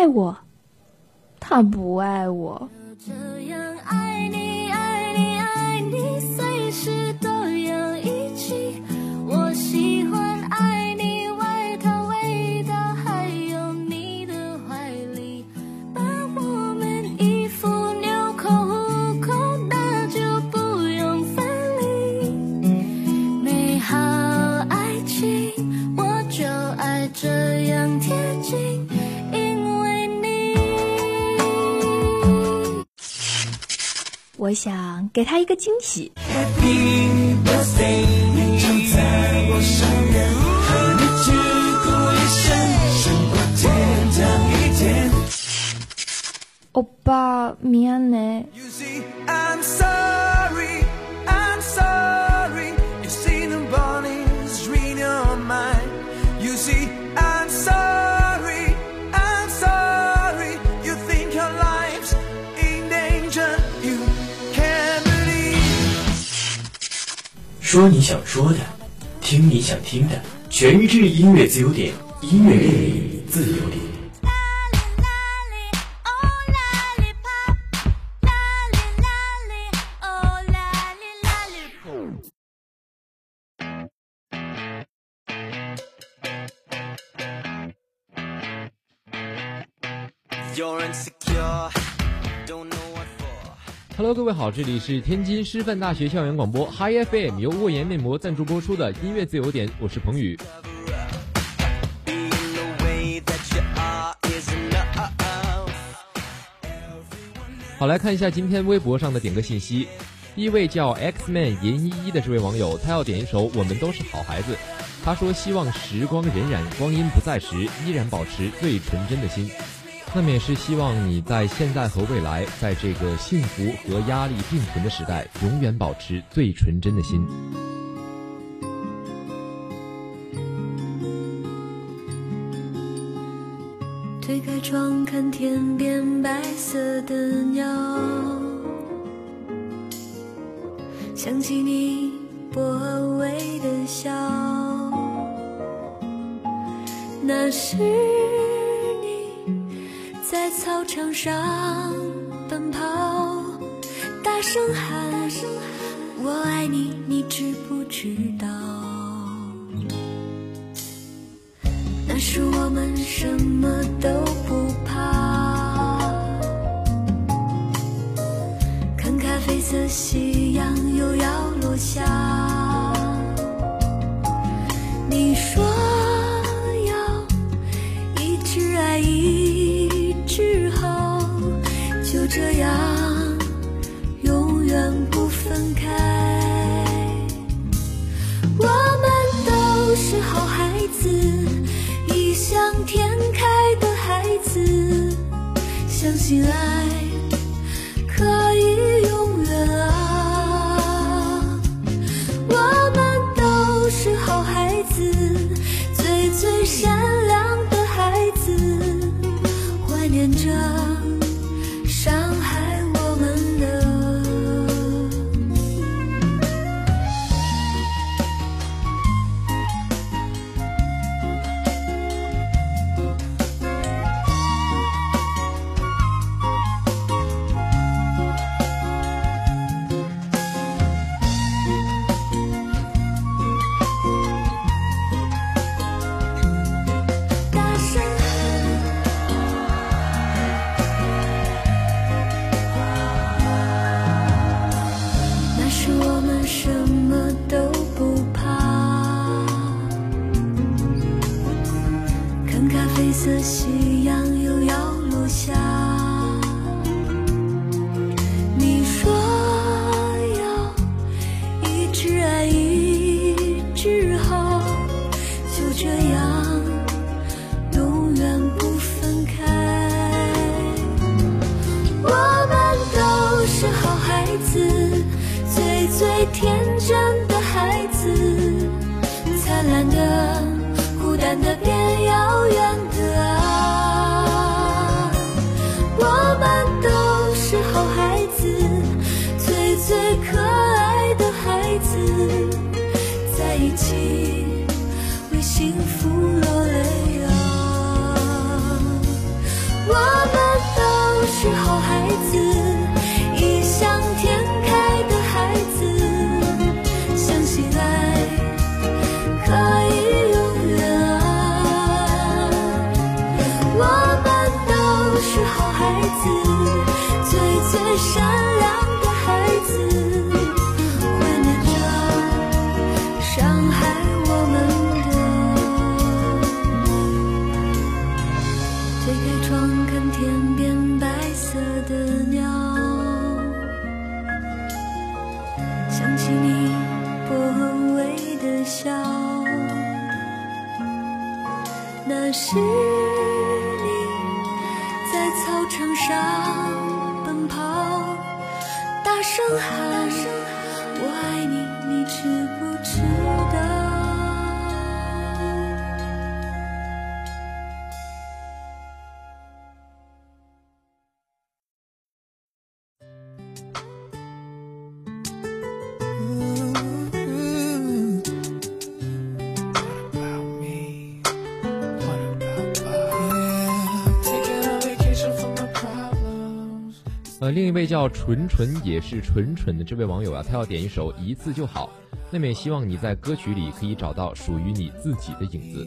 爱我，他不爱我。我想给他一个惊喜。 Happy birthday，你就在我身边，和你鞠躬一生，胜过天堂一天。欧巴，미안해。 说你想说的，听你想听的，全日制音乐自由点，音乐电影自由点。各位好，这里是天津师范大学校园广播 Hi FM，由沃言面膜赞助播出的音乐自由点，我是彭宇。好，来看一下今天微博上的点歌信息。一位叫 Xman 严依依的这位网友，他要点一首《我们都是好孩子》。他说希望时光荏苒，光阴不在时，依然保持最纯真的心。那么也是希望你在现在和未来，在这个幸福和压力并存的时代，永远保持最纯真的心。推开窗看天边白色的鸟，想起你薄微的笑，那是操场上奔跑，大声喊我爱你，你知不知道？那时我们什么都不怕，看咖啡色夕阳又要落下。醒来可以永远啊我们都是好孩子最最善良。是你在操场上奔跑，大声喊我爱你，你知不知道？另一位叫纯纯也是纯纯的这位网友啊，他要点一首《一次就好》，那么也希望你在歌曲里可以找到属于你自己的影子。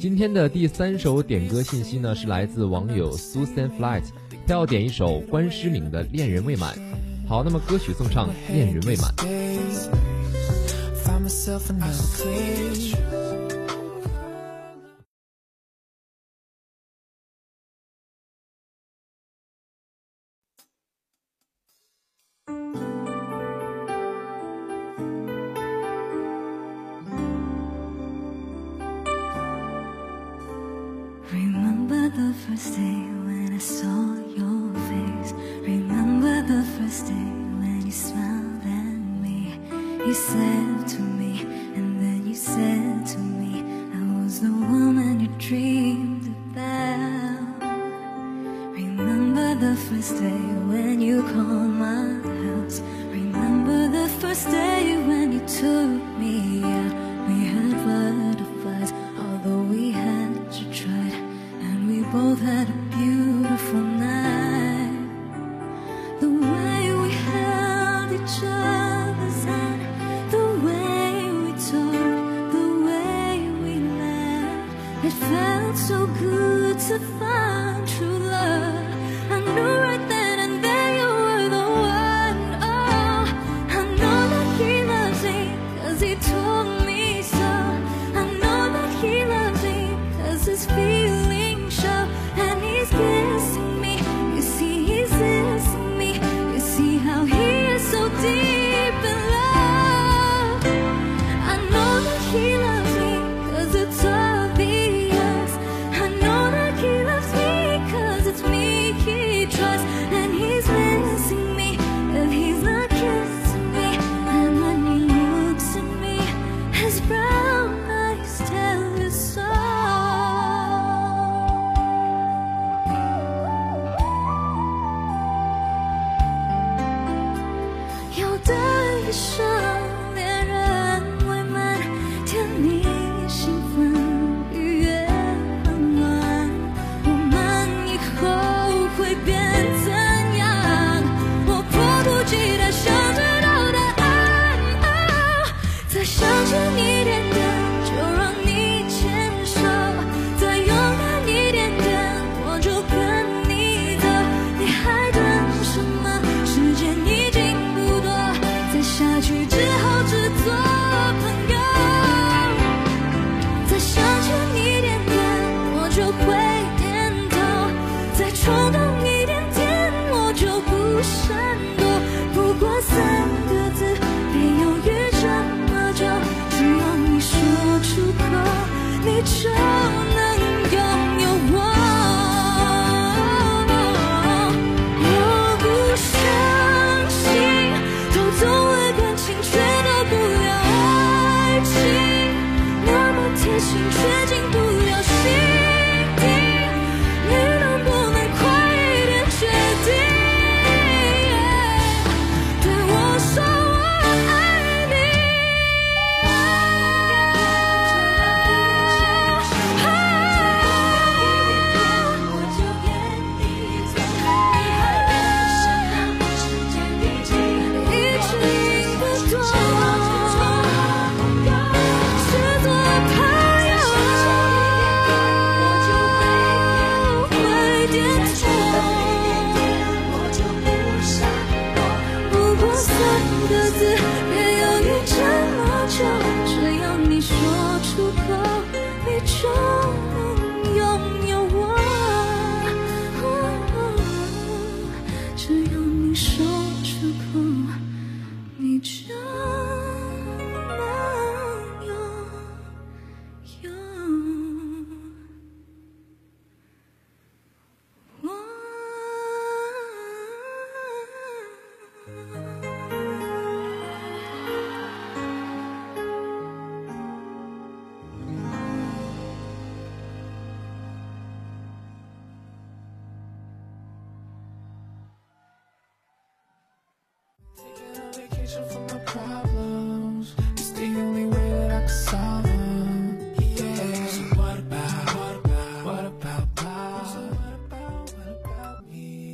今天的第三首点歌信息呢，是来自网友 Susan Flight，他要点一首关诗敏的《恋人未满》。好，那么歌曲送上《恋人未满》。You said to me,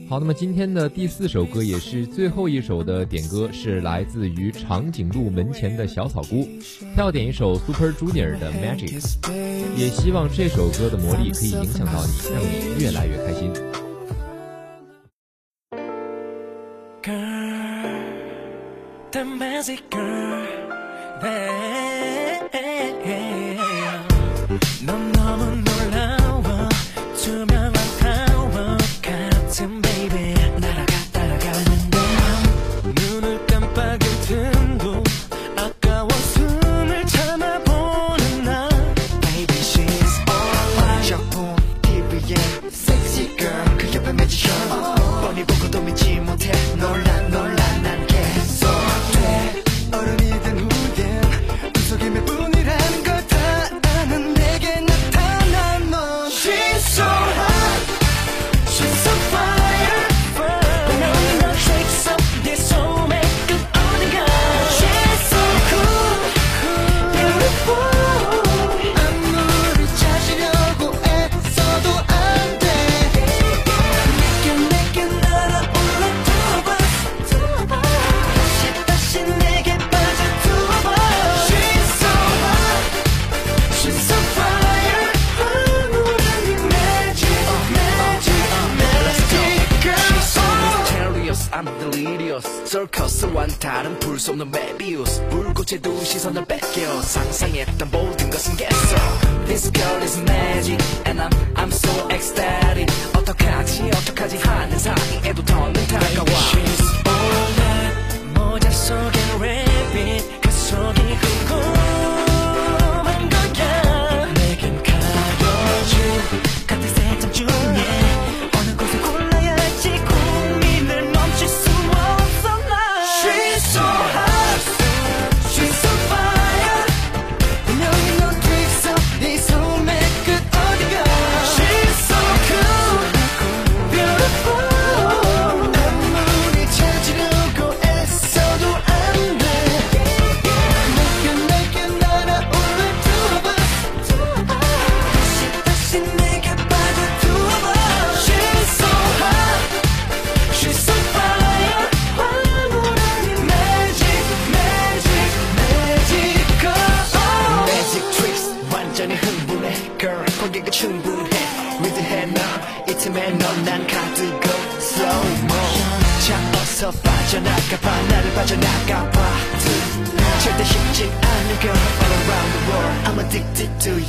好，那么今天的第四首歌也是最后一首的点歌，是来自于长颈鹿门前的小草菇，他要点一首 Super Junior 的 Magic，也希望这首歌的魔力可以影响到你，让你越来越开心。Girl, the magic girl.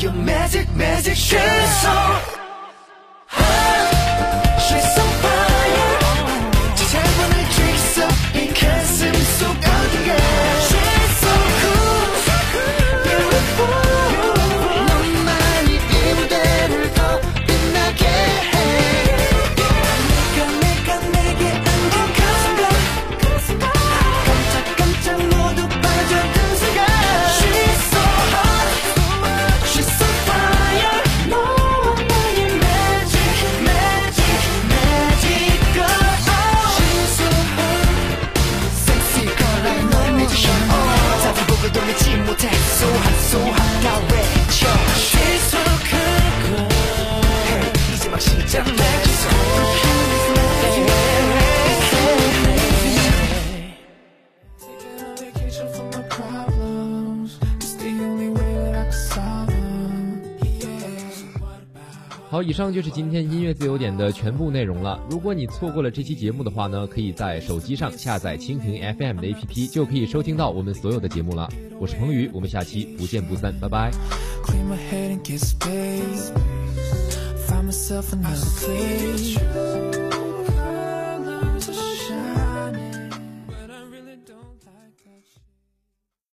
your magic, magic show. 好，以上就是今天音乐自由点的全部内容了。如果你错过了这期节目的话呢，可以在手机上下载蜻蜓 FM 的 APP，就可以收听到我们所有的节目了。我是彭宇，我们下期不见不散，拜拜。